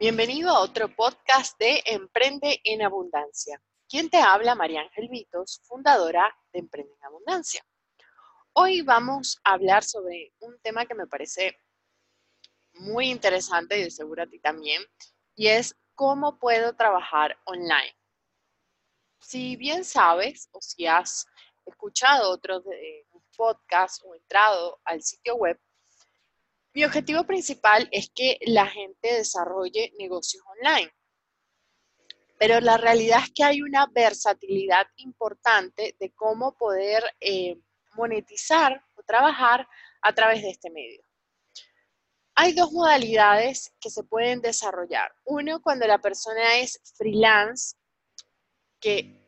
Bienvenido a otro podcast de Emprende en Abundancia. ¿Quién te habla? María Ángel Vitos, fundadora de Emprende en Abundancia. Hoy vamos a hablar sobre un tema que me parece muy interesante y de seguro a ti también, y es cómo puedo trabajar online. Si bien sabes o si has escuchado otros podcasts o entrado al sitio web, mi objetivo principal es que la gente desarrolle negocios online. Pero la realidad es que hay una versatilidad importante de cómo poder eh, monetizar o trabajar a través de este medio. Hay dos modalidades que se pueden desarrollar. Uno, cuando la persona es freelance, que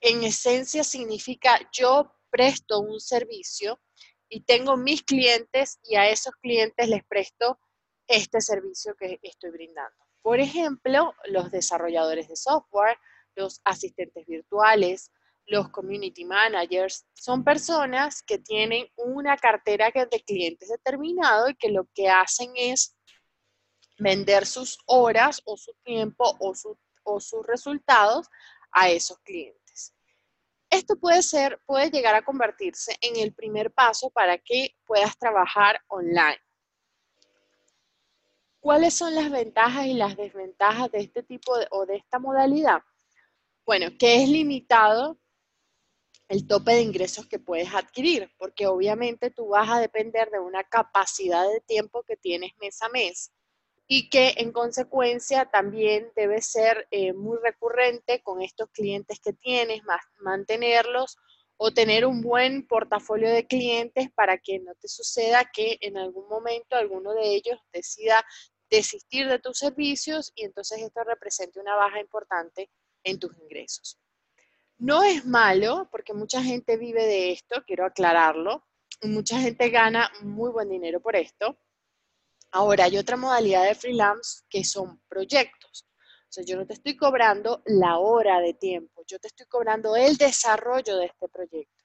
en esencia significa yo presto un servicio y tengo mis clientes y a esos clientes les presto este servicio que estoy brindando. Por ejemplo, los desarrolladores de software, los asistentes virtuales, los community managers, son personas que tienen una cartera de clientes determinado y que lo que hacen es vender sus horas o su tiempo o, o sus resultados a esos clientes. Esto puede ser, puede llegar a convertirse en el primer paso para que puedas trabajar online. ¿Cuáles son las ventajas y las desventajas de este tipo o de esta modalidad? Bueno, que es limitado el tope de ingresos que puedes adquirir, porque obviamente tú vas a depender de una capacidad de tiempo que tienes mes a mes y que en consecuencia también debe ser eh, muy recurrente con estos clientes que tienes, mantenerlos o tener un buen portafolio de clientes para que no te suceda que en algún momento alguno de ellos decida desistir de tus servicios y entonces esto represente una baja importante en tus ingresos. No es malo, porque mucha gente vive de esto, quiero aclararlo, mucha gente gana muy buen dinero por esto, Ahora, hay otra modalidad de freelance que son proyectos. O sea, yo no te estoy cobrando la hora de tiempo, yo te estoy cobrando el desarrollo de este proyecto.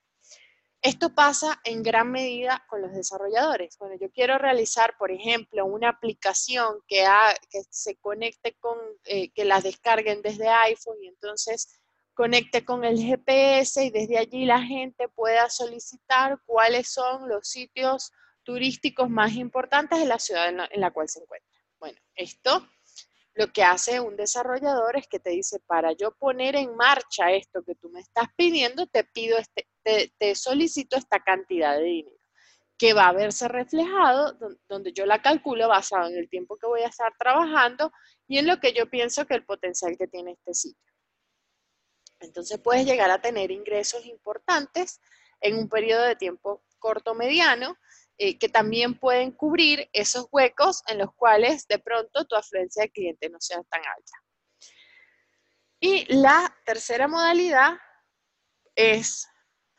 Esto pasa en gran medida con los desarrolladores. Bueno, yo quiero realizar, por ejemplo, una aplicación que, se conecte con, eh, que la descarguen desde iPhone y entonces conecte con el GPS y desde allí la gente pueda solicitar cuáles son los sitios turísticos más importantes de la ciudad en la, cual se encuentra. Bueno, esto lo que hace un desarrollador es que te dice, para yo poner en marcha esto que tú me estás pidiendo, te pido este, te, solicito esta cantidad de dinero, que va a verse reflejado donde yo la calculo basado en el tiempo que voy a estar trabajando y en lo que yo pienso que el potencial que tiene este sitio. Entonces puedes llegar a tener ingresos importantes en un periodo de tiempo corto mediano eh, que también pueden cubrir esos huecos en los cuales de pronto tu afluencia de cliente no sea tan alta. Y la tercera modalidad es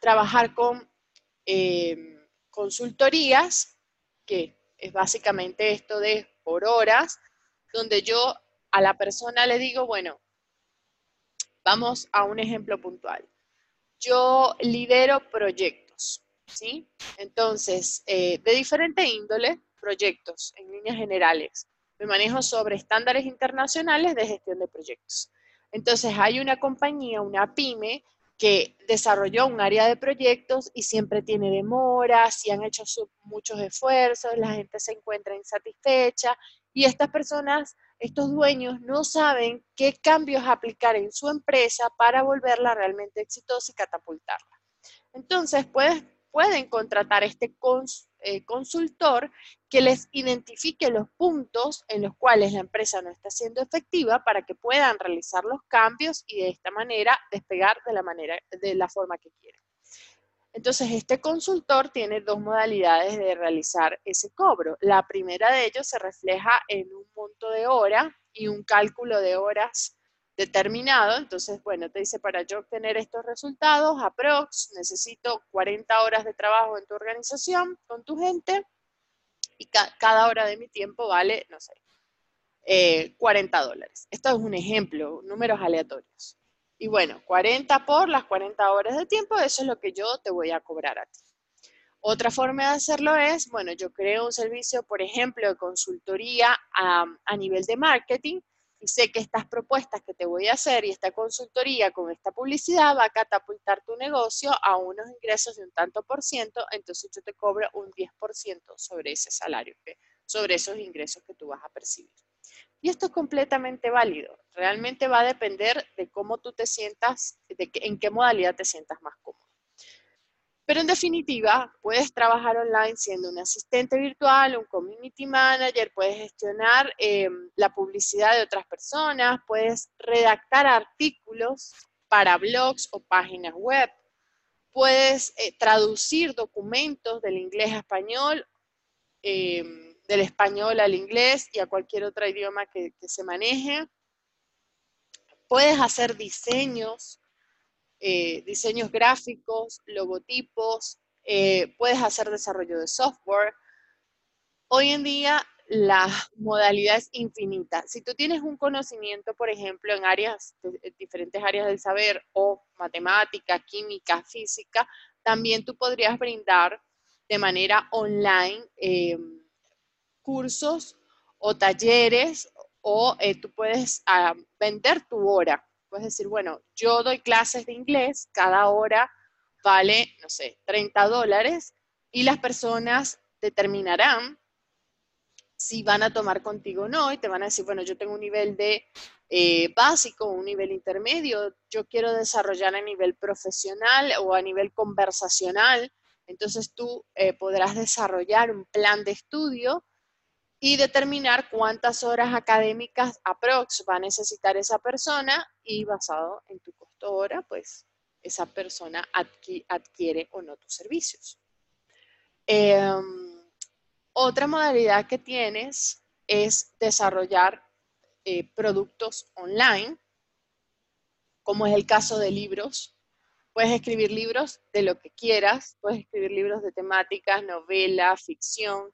trabajar con eh, consultorías, que es básicamente esto de por horas, donde yo a la persona le digo, bueno, vamos a un ejemplo puntual. Yo lidero proyectos. ¿Sí? Entonces, eh, de diferente índole, proyectos en líneas generales. Me manejo sobre estándares internacionales de gestión de proyectos. Entonces, hay una compañía, una pyme, que desarrolló un área de proyectos y siempre tiene demoras y han hecho muchos esfuerzos, la gente se encuentra insatisfecha y estas personas, estos dueños no saben qué cambios aplicar en su empresa para volverla realmente exitosa y catapultarla. Entonces, puedes pueden contratar este eh, consultor que les identifique los puntos en los cuales la empresa no está siendo efectiva para que puedan realizar los cambios y de esta manera despegar de la manera de la forma que quieren. Entonces, este consultor tiene dos modalidades de realizar ese cobro. La primera de ellos se refleja en un monto de hora y un cálculo de horas determinado. Entonces, bueno, te dice, para yo obtener estos resultados, aprox, necesito 40 horas de trabajo en tu organización, con tu gente, y cada hora de mi tiempo vale, no sé, 40 eh, dólares. Esto es un ejemplo, números aleatorios. Y bueno, 40 por las 40 horas de tiempo, eso es lo que yo te voy a cobrar a ti. Otra forma de hacerlo es, bueno, yo creo un servicio, por ejemplo, de consultoría a, a nivel de marketing, y sé que estas propuestas que te voy a hacer y esta consultoría con esta publicidad va a catapultar tu negocio a unos ingresos de un tanto por ciento, entonces yo te cobro un 10% sobre ese salario, sobre esos ingresos que tú vas a percibir. Y esto es completamente válido. Realmente va a depender de cómo tú te sientas, de en qué modalidad te sientas más cómodo. Pero en definitiva, puedes trabajar online siendo un asistente virtual, un community manager, puedes gestionar eh, la publicidad de otras personas, puedes redactar artículos para blogs o páginas web, puedes eh, traducir documentos del inglés a español, eh, del español al inglés y a cualquier otro idioma que se maneje. Puedes hacer diseños eh, diseños gráficos, logotipos, eh, puedes hacer desarrollo de software. Hoy en día la modalidad es infinita. Si tú tienes un conocimiento, por ejemplo, en áreas, diferentes áreas del saber o matemática, química, física, también tú podrías brindar de manera online eh, cursos o talleres o tú puedes ah, vender tu hora. Puedes decir, bueno, yo doy clases de inglés, cada hora vale, no sé, 30 dólares y las personas determinarán si van a tomar contigo o no y te van a decir, bueno, yo tengo un nivel de eh, básico, un nivel intermedio, yo quiero desarrollar a nivel profesional o a nivel conversacional, entonces tú eh, podrás desarrollar un plan de estudio y determinar cuántas horas académicas aprox va a necesitar esa persona y basado en tu costo hora, pues esa persona adquiere o no tus servicios. Em, otra modalidad que tienes es desarrollar eh, productos online, como es el caso de libros. Puedes escribir libros de lo que quieras, puedes escribir libros de temáticas, novela, ficción,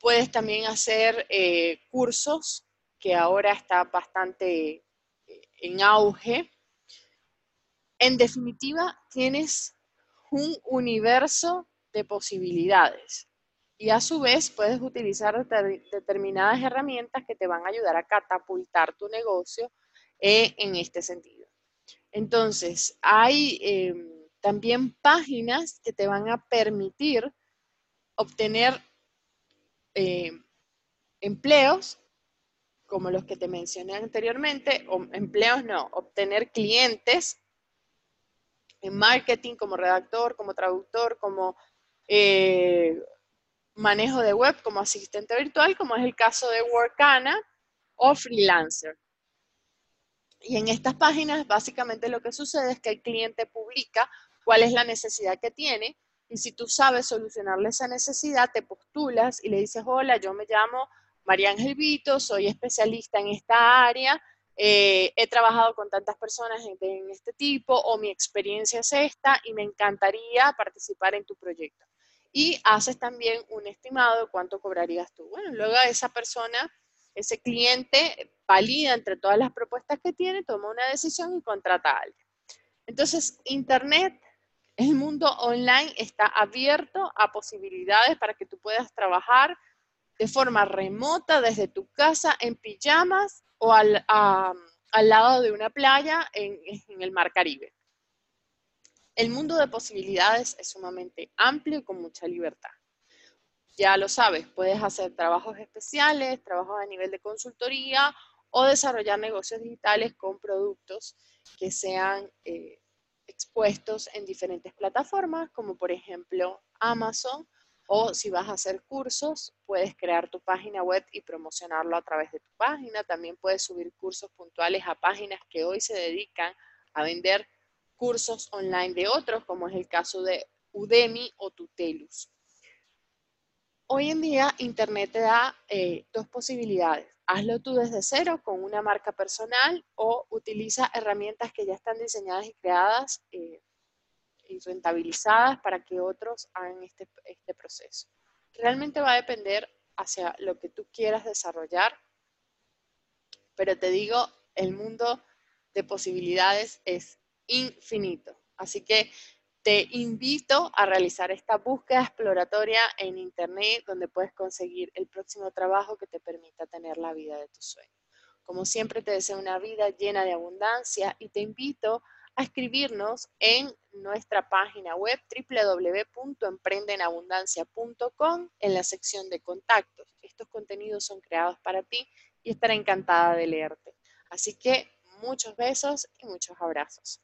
Puedes también hacer eh, cursos, que ahora está bastante eh, en auge. En definitiva, tienes un universo de posibilidades y a su vez puedes utilizar determinadas herramientas que te van a ayudar a catapultar tu negocio eh, en este sentido. Entonces, hay em, también páginas que te van a permitir obtener eh, empleos, como los que te mencioné anteriormente, o empleos no, obtener clientes en marketing como redactor, como traductor, como eh, manejo de web, como asistente virtual, como es el caso de Workana o Freelancer. Y en estas páginas básicamente lo que sucede es que el cliente publica cuál es la necesidad que tiene y si tú sabes solucionarle esa necesidad, te postulas y le dices, hola, yo me llamo María Ángel Vito, soy especialista en esta área, eh, he trabajado con tantas personas en, este tipo o mi experiencia es esta y me encantaría participar en tu proyecto. Y haces también un estimado de cuánto cobrarías tú. Bueno, luego esa persona, ese cliente, valida entre todas las propuestas que tiene, toma una decisión y contrata a alguien. Entonces, Internet el mundo online está abierto a posibilidades para que tú puedas trabajar de forma remota desde tu casa en pijamas o al, lado de una playa en, en el Mar Caribe. El mundo de posibilidades es sumamente amplio y con mucha libertad. Ya lo sabes, puedes hacer trabajos especiales, trabajos a nivel de consultoría o desarrollar negocios digitales con productos que sean eh, expuestos en diferentes plataformas, como por ejemplo Amazon, o si vas a hacer cursos, puedes crear tu página web y promocionarlo a través de tu página. También puedes subir cursos puntuales a páginas que hoy se dedican a vender cursos online de otros, como es el caso de Udemy o Tutelus. Hoy en día, Internet te da eh, dos posibilidades hazlo tú desde cero con una marca personal o utiliza herramientas que ya están diseñadas y creadas eh, y rentabilizadas para que otros hagan este, este proceso. Realmente va a depender hacia lo que tú quieras desarrollar, pero te digo, el mundo de posibilidades es infinito. Así que te invito a realizar esta búsqueda exploratoria en Internet donde puedes conseguir el próximo trabajo que te permita tener la vida de tus sueños. Como siempre te deseo una vida llena de abundancia y te invito a escribirnos en nuestra página web www.emprendenabundancia.com en la sección de contactos. Estos contenidos son creados para ti y estaré encantada de leerte. Así que muchos besos y muchos abrazos.